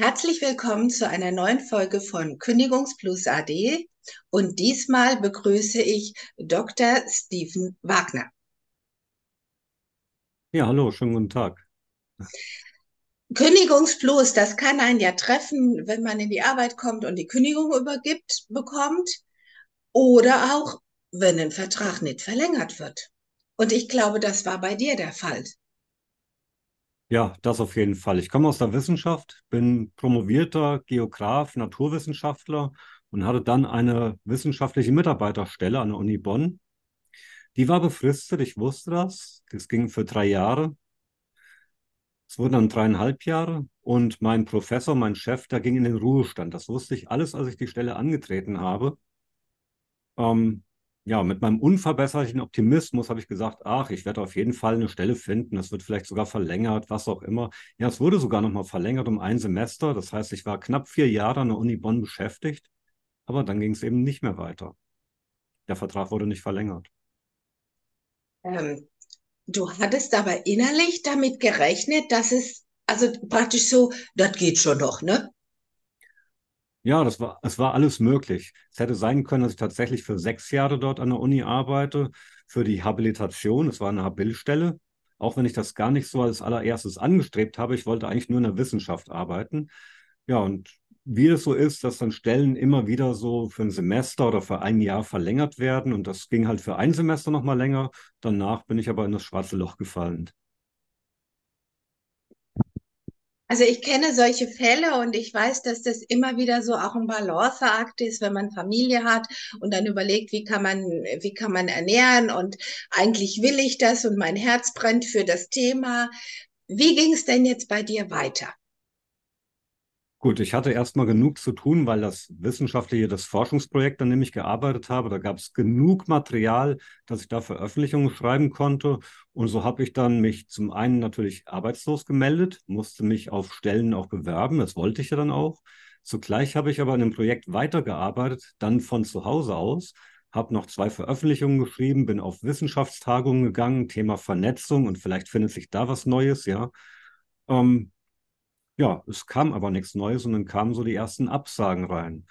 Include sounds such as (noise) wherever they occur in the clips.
Herzlich willkommen zu einer neuen Folge von Kündigungsplus AD und diesmal begrüße ich Dr. Steven Wagner. Ja, hallo, schönen guten Tag. Kündigungsplus, das kann einen ja treffen, wenn man in die Arbeit kommt und die Kündigung übergibt, bekommt oder auch, wenn ein Vertrag nicht verlängert wird. Und ich glaube, das war bei dir der Fall. Ja, das auf jeden Fall. Ich komme aus der Wissenschaft, bin promovierter Geograf, Naturwissenschaftler und hatte dann eine wissenschaftliche Mitarbeiterstelle an der Uni Bonn. Die war befristet, ich wusste das. Das ging für drei Jahre. Es wurden dann dreieinhalb Jahre und mein Professor, mein Chef, der ging in den Ruhestand. Das wusste ich alles, als ich die Stelle angetreten habe. Ähm, ja, mit meinem unverbesserlichen Optimismus habe ich gesagt, ach, ich werde auf jeden Fall eine Stelle finden. Das wird vielleicht sogar verlängert, was auch immer. Ja, es wurde sogar nochmal verlängert um ein Semester. Das heißt, ich war knapp vier Jahre an der Uni Bonn beschäftigt, aber dann ging es eben nicht mehr weiter. Der Vertrag wurde nicht verlängert. Ähm, du hattest aber innerlich damit gerechnet, dass es, also praktisch so, das geht schon noch, ne? Ja, das war, es war alles möglich. Es hätte sein können, dass ich tatsächlich für sechs Jahre dort an der Uni arbeite, für die Habilitation. Es war eine Habil-Stelle, auch wenn ich das gar nicht so als allererstes angestrebt habe. Ich wollte eigentlich nur in der Wissenschaft arbeiten. Ja, und wie es so ist, dass dann Stellen immer wieder so für ein Semester oder für ein Jahr verlängert werden. Und das ging halt für ein Semester nochmal länger. Danach bin ich aber in das schwarze Loch gefallen. Also ich kenne solche Fälle und ich weiß, dass das immer wieder so auch ein Balanceakt ist, wenn man Familie hat und dann überlegt, wie kann man, wie kann man ernähren und eigentlich will ich das und mein Herz brennt für das Thema. Wie ging es denn jetzt bei dir weiter? Gut, ich hatte erstmal genug zu tun, weil das wissenschaftliche, das Forschungsprojekt, an dem ich gearbeitet habe, da gab es genug Material, dass ich da Veröffentlichungen schreiben konnte. Und so habe ich dann mich zum einen natürlich arbeitslos gemeldet, musste mich auf Stellen auch bewerben, das wollte ich ja dann auch. Zugleich habe ich aber an dem Projekt weitergearbeitet, dann von zu Hause aus, habe noch zwei Veröffentlichungen geschrieben, bin auf Wissenschaftstagungen gegangen, Thema Vernetzung und vielleicht findet sich da was Neues, ja. Ähm, ja, es kam aber nichts Neues und dann kamen so die ersten Absagen rein. Und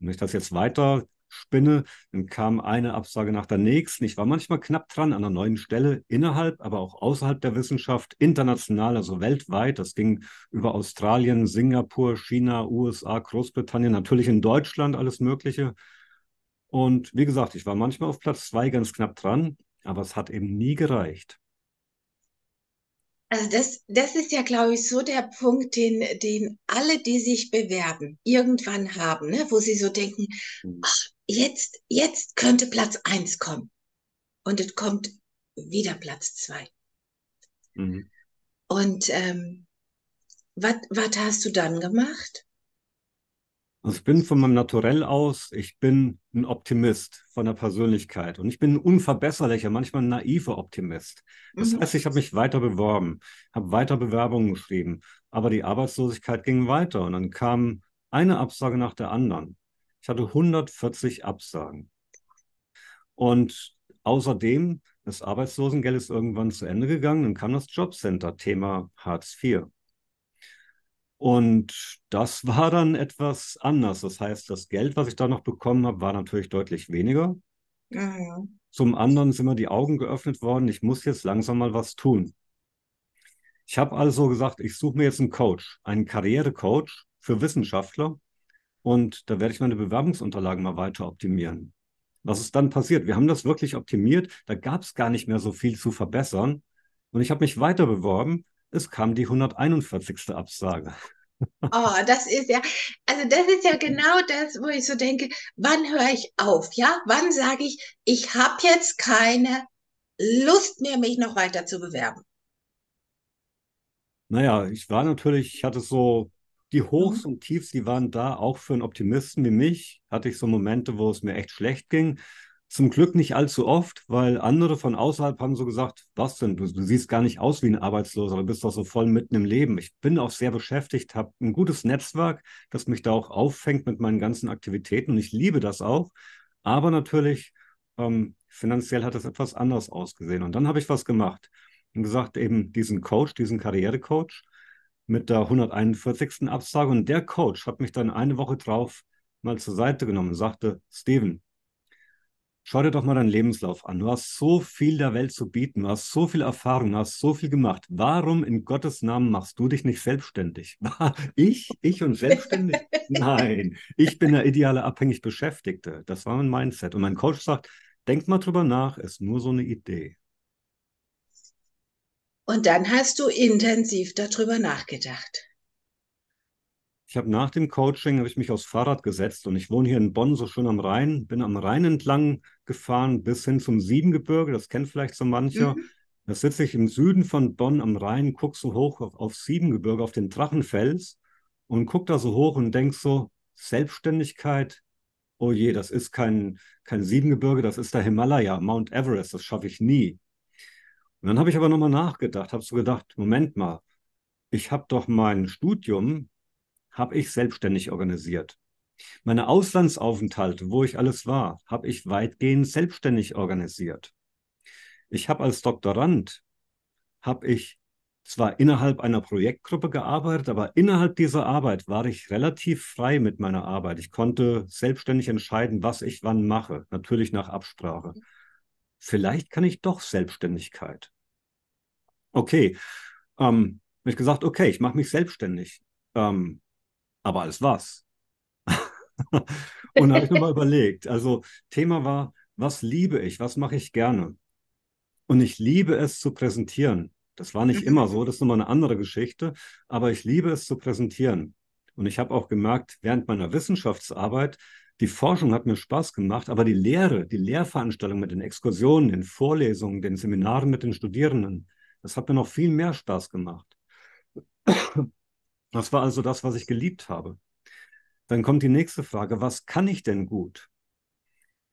wenn ich das jetzt weiter spinne, dann kam eine Absage nach der nächsten. Ich war manchmal knapp dran an einer neuen Stelle, innerhalb, aber auch außerhalb der Wissenschaft, international, also weltweit. Das ging über Australien, Singapur, China, USA, Großbritannien, natürlich in Deutschland, alles Mögliche. Und wie gesagt, ich war manchmal auf Platz zwei ganz knapp dran, aber es hat eben nie gereicht. Also das, das ist ja, glaube ich, so der Punkt, den, den alle, die sich bewerben, irgendwann haben, ne? wo sie so denken, Mhm. ach, jetzt, jetzt könnte Platz eins kommen. Und es kommt wieder Platz zwei. Mhm. Und ähm, was hast du dann gemacht? Also ich bin von meinem Naturell aus, ich bin ein Optimist von der Persönlichkeit und ich bin ein unverbesserlicher, manchmal ein naiver Optimist. Das Mhm. heißt, ich habe mich weiter beworben, habe weiter Bewerbungen geschrieben, aber die Arbeitslosigkeit ging weiter und dann kam eine Absage nach der anderen. Ich hatte 140 Absagen. Und außerdem, das Arbeitslosengeld ist irgendwann zu Ende gegangen, dann kam das Jobcenter, Thema Hartz IV. Und das war dann etwas anders. Das heißt, das Geld, was ich da noch bekommen habe, war natürlich deutlich weniger. Mhm. Zum anderen sind mir die Augen geöffnet worden, ich muss jetzt langsam mal was tun. Ich habe also gesagt, ich suche mir jetzt einen Coach, einen Karrierecoach für Wissenschaftler und da werde ich meine Bewerbungsunterlagen mal weiter optimieren. Was ist dann passiert? Wir haben das wirklich optimiert, da gab es gar nicht mehr so viel zu verbessern und ich habe mich weiter beworben. Es kam die 141. Absage. Oh, das ist ja, also das ist ja genau das, wo ich so denke, wann höre ich auf, ja? Wann sage ich, ich habe jetzt keine Lust mehr, mich noch weiter zu bewerben? Naja, ich war natürlich, ich hatte so die Hochs Mhm. und Tiefs, die waren da, auch für einen Optimisten wie mich, hatte ich so Momente, wo es mir echt schlecht ging. Zum Glück nicht allzu oft, weil andere von außerhalb haben so gesagt, was denn, du, du siehst gar nicht aus wie ein Arbeitsloser, du bist doch so voll mitten im Leben. Ich bin auch sehr beschäftigt, habe ein gutes Netzwerk, das mich da auch auffängt mit meinen ganzen Aktivitäten und ich liebe das auch. Aber natürlich, ähm, finanziell hat es etwas anders ausgesehen. Und dann habe ich was gemacht und gesagt, eben diesen Coach, diesen Karrierecoach, mit der 141. Absage. Und der Coach hat mich dann eine Woche drauf mal zur Seite genommen und sagte, Steven, schau dir doch mal deinen Lebenslauf an. Du hast so viel der Welt zu bieten, du hast so viel Erfahrung, du hast so viel gemacht. Warum in Gottes Namen machst du dich nicht selbstständig? (laughs) Ich, ich und selbstständig? (laughs) Nein, ich bin der ideale abhängig Beschäftigte. Das war mein Mindset. Und mein Coach sagt, denk mal drüber nach, ist nur so eine Idee. Und dann hast du intensiv darüber nachgedacht. Ich habe nach dem Coaching habe ich mich aufs Fahrrad gesetzt und ich wohne hier in Bonn so schön am Rhein, bin am Rhein entlang gefahren bis hin zum Siebengebirge, das kennt vielleicht so mancher. Mhm. Da sitze ich im Süden von Bonn am Rhein, gucke so hoch auf, auf Siebengebirge, auf den Drachenfels und gucke da so hoch und denke so, Selbstständigkeit, oh je, das ist kein, kein Siebengebirge, das ist der Himalaya, Mount Everest, das schaffe ich nie. Und dann habe ich aber nochmal nachgedacht, habe so gedacht, Moment mal, ich habe doch mein Studium, habe ich selbstständig organisiert. Meine Auslandsaufenthalte, wo ich alles war, habe ich weitgehend selbstständig organisiert. Ich habe als Doktorand, habe ich zwar innerhalb einer Projektgruppe gearbeitet, aber innerhalb dieser Arbeit war ich relativ frei mit meiner Arbeit. Ich konnte selbstständig entscheiden, was ich wann mache, natürlich nach Absprache vielleicht kann ich doch Selbstständigkeit. Okay, ähm, ich gesagt, okay, ich mache mich selbstständig. Ähm, aber als was? (laughs) und habe ich nochmal (laughs) überlegt. Also Thema war, was liebe ich, was mache ich gerne? Und ich liebe es zu präsentieren. Das war nicht immer so, das ist nochmal eine andere Geschichte, aber ich liebe es zu präsentieren. Und ich habe auch gemerkt, während meiner Wissenschaftsarbeit, die Forschung hat mir Spaß gemacht, aber die Lehre, die Lehrveranstaltung mit den Exkursionen, den Vorlesungen, den Seminaren mit den Studierenden, das hat mir noch viel mehr Spaß gemacht. Das war also das, was ich geliebt habe. Dann kommt die nächste Frage, was kann ich denn gut?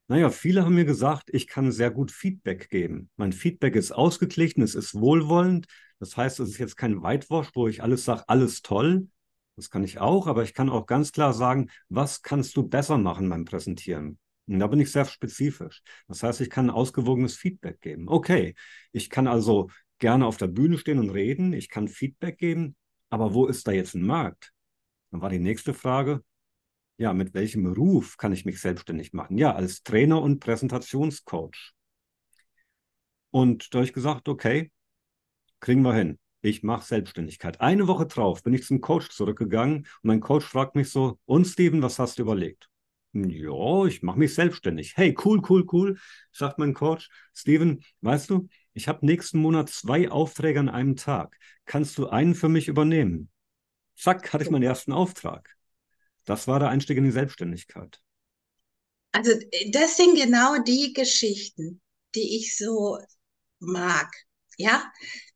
Naja, viele haben mir gesagt, ich kann sehr gut Feedback geben. Mein Feedback ist ausgeglichen, es ist wohlwollend. Das heißt, es ist jetzt kein Whitewash, wo ich alles sage, alles toll, das kann ich auch, aber ich kann auch ganz klar sagen, was kannst du besser machen beim Präsentieren? Und da bin ich sehr spezifisch. Das heißt, ich kann ausgewogenes Feedback geben. Okay, ich kann also gerne auf der Bühne stehen und reden, ich kann Feedback geben, aber wo ist da jetzt ein Markt? Dann war die nächste Frage, ja, mit welchem Ruf kann ich mich selbstständig machen? Ja, als Trainer und Präsentationscoach. Und da habe ich gesagt, okay, kriegen wir hin ich mache Selbstständigkeit. Eine Woche drauf bin ich zum Coach zurückgegangen und mein Coach fragt mich so, und Steven, was hast du überlegt? Ja, ich mache mich selbstständig. Hey, cool, cool, cool, sagt mein Coach. Steven, weißt du, ich habe nächsten Monat zwei Aufträge an einem Tag. Kannst du einen für mich übernehmen? Zack, hatte ich meinen ersten Auftrag. Das war der Einstieg in die Selbstständigkeit. Also das sind genau die Geschichten, die ich so mag. Ja,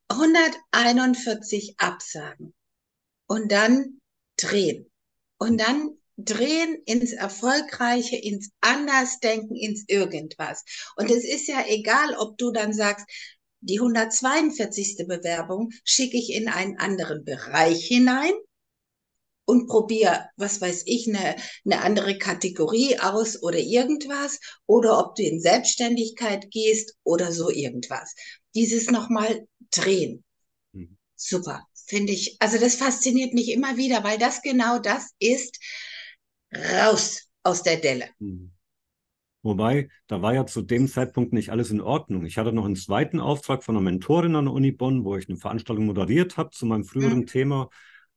141 Absagen und dann drehen. Und dann drehen ins Erfolgreiche, ins Andersdenken, ins Irgendwas. Und es ist ja egal, ob du dann sagst, die 142. Bewerbung schicke ich in einen anderen Bereich hinein und probiere, was weiß ich, eine, eine andere Kategorie aus oder irgendwas, oder ob du in Selbstständigkeit gehst oder so irgendwas. Dieses nochmal drehen. Mhm. Super, finde ich. Also das fasziniert mich immer wieder, weil das genau das ist, raus aus der Delle. Mhm. Wobei, da war ja zu dem Zeitpunkt nicht alles in Ordnung. Ich hatte noch einen zweiten Auftrag von einer Mentorin an der Uni Bonn, wo ich eine Veranstaltung moderiert habe zu meinem früheren mhm. Thema.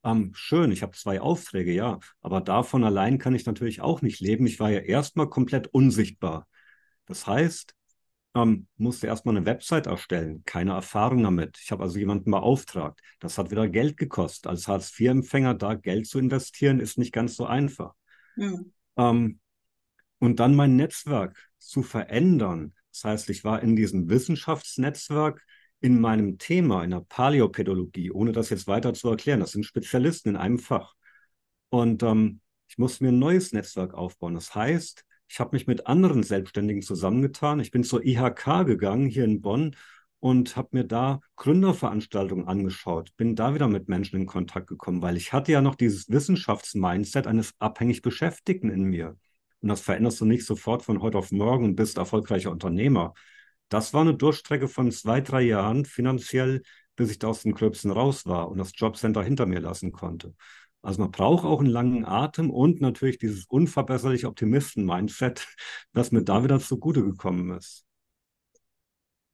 Ähm, schön, ich habe zwei Aufträge, ja, aber davon allein kann ich natürlich auch nicht leben. Ich war ja erstmal komplett unsichtbar. Das heißt, ähm, musste erstmal eine Website erstellen, keine Erfahrung damit. Ich habe also jemanden beauftragt. Das hat wieder Geld gekostet. Als Hartz-IV-Empfänger da Geld zu investieren, ist nicht ganz so einfach. Mhm. Ähm, und dann mein Netzwerk zu verändern. Das heißt, ich war in diesem Wissenschaftsnetzwerk in meinem Thema, in der Paläopädologie, ohne das jetzt weiter zu erklären. Das sind Spezialisten in einem Fach. Und ähm, ich musste mir ein neues Netzwerk aufbauen. Das heißt, ich habe mich mit anderen Selbstständigen zusammengetan. Ich bin zur IHK gegangen hier in Bonn und habe mir da Gründerveranstaltungen angeschaut. Bin da wieder mit Menschen in Kontakt gekommen, weil ich hatte ja noch dieses Wissenschaftsmindset eines abhängig Beschäftigten in mir. Und das veränderst du nicht sofort von heute auf morgen und bist erfolgreicher Unternehmer. Das war eine Durchstrecke von zwei, drei Jahren finanziell, bis ich da aus den Gröbsten raus war und das Jobcenter hinter mir lassen konnte. Also man braucht auch einen langen Atem und natürlich dieses unverbesserliche Optimisten-Mindset, (laughs) das mir da wieder zugute gekommen ist.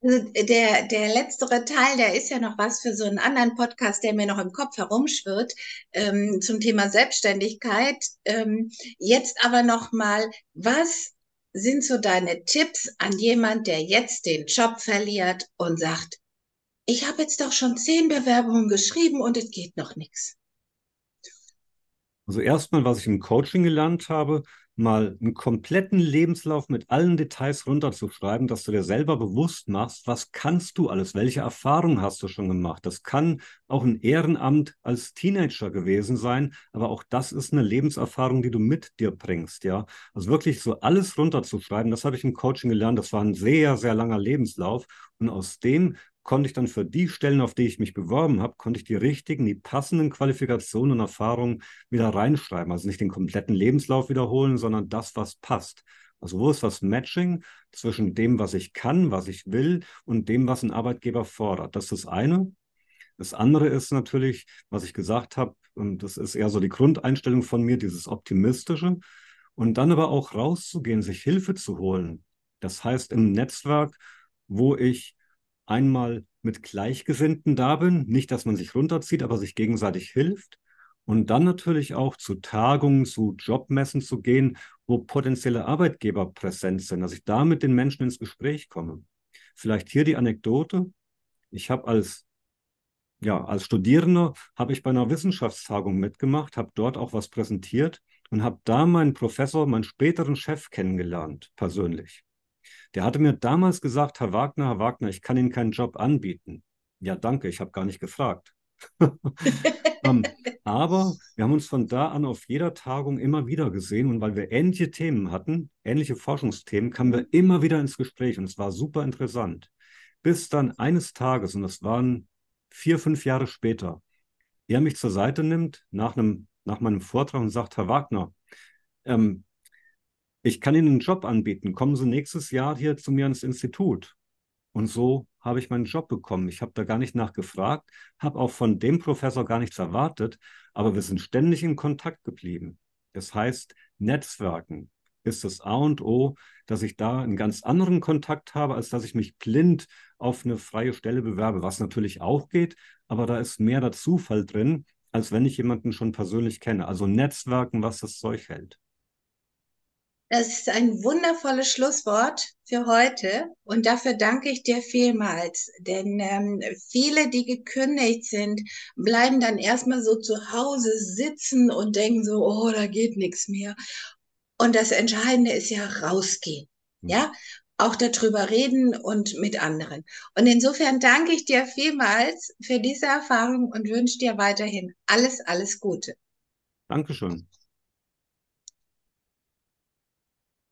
Also der, der letztere Teil, der ist ja noch was für so einen anderen Podcast, der mir noch im Kopf herumschwirrt, ähm, zum Thema Selbstständigkeit. Ähm, jetzt aber noch mal, was sind so deine Tipps an jemand, der jetzt den Job verliert und sagt, ich habe jetzt doch schon zehn Bewerbungen geschrieben und es geht noch nichts. Also erstmal, was ich im Coaching gelernt habe, mal einen kompletten Lebenslauf mit allen Details runterzuschreiben, dass du dir selber bewusst machst, was kannst du alles, welche Erfahrungen hast du schon gemacht. Das kann auch ein Ehrenamt als Teenager gewesen sein, aber auch das ist eine Lebenserfahrung, die du mit dir bringst, ja. Also wirklich so alles runterzuschreiben, das habe ich im Coaching gelernt. Das war ein sehr, sehr langer Lebenslauf und aus dem konnte ich dann für die Stellen, auf die ich mich beworben habe, konnte ich die richtigen, die passenden Qualifikationen und Erfahrungen wieder reinschreiben. Also nicht den kompletten Lebenslauf wiederholen, sondern das, was passt. Also wo ist das Matching zwischen dem, was ich kann, was ich will und dem, was ein Arbeitgeber fordert? Das ist das eine. Das andere ist natürlich, was ich gesagt habe, und das ist eher so die Grundeinstellung von mir, dieses Optimistische. Und dann aber auch rauszugehen, sich Hilfe zu holen. Das heißt im Netzwerk, wo ich einmal mit Gleichgesinnten da bin, nicht, dass man sich runterzieht, aber sich gegenseitig hilft. Und dann natürlich auch zu Tagungen, zu Jobmessen zu gehen, wo potenzielle Arbeitgeber präsent sind, dass ich da mit den Menschen ins Gespräch komme. Vielleicht hier die Anekdote. Ich habe als ja, als Studierender habe ich bei einer Wissenschaftstagung mitgemacht, habe dort auch was präsentiert und habe da meinen Professor, meinen späteren Chef kennengelernt, persönlich. Der hatte mir damals gesagt, Herr Wagner, Herr Wagner, ich kann Ihnen keinen Job anbieten. Ja, danke, ich habe gar nicht gefragt. um, (laughs) ähm, aber wir haben uns von da an auf jeder Tagung immer wieder gesehen und weil wir ähnliche Themen hatten, ähnliche Forschungsthemen, kamen wir immer wieder ins Gespräch und es war super interessant. Bis dann eines Tages, und das waren vier, fünf Jahre später, er mich zur Seite nimmt nach, einem, nach meinem Vortrag und sagt, Herr Wagner, ähm, ich kann Ihnen einen Job anbieten. Kommen Sie nächstes Jahr hier zu mir ins Institut. Und so habe ich meinen Job bekommen. Ich habe da gar nicht nachgefragt, habe auch von dem Professor gar nichts erwartet, aber wir sind ständig in Kontakt geblieben. Das heißt, Netzwerken ist das A und O, dass ich da einen ganz anderen Kontakt habe, als dass ich mich blind auf eine freie Stelle bewerbe, was natürlich auch geht, aber da ist mehr der Zufall drin, als wenn ich jemanden schon persönlich kenne. Also Netzwerken, was das Zeug hält. Das ist ein wundervolles Schlusswort für heute und dafür danke ich dir vielmals. Denn ähm, viele, die gekündigt sind, bleiben dann erstmal so zu Hause sitzen und denken so, oh, da geht nichts mehr. Und das Entscheidende ist ja rausgehen. Mhm. Ja, auch darüber reden und mit anderen. Und insofern danke ich dir vielmals für diese Erfahrung und wünsche dir weiterhin alles, alles Gute. Dankeschön.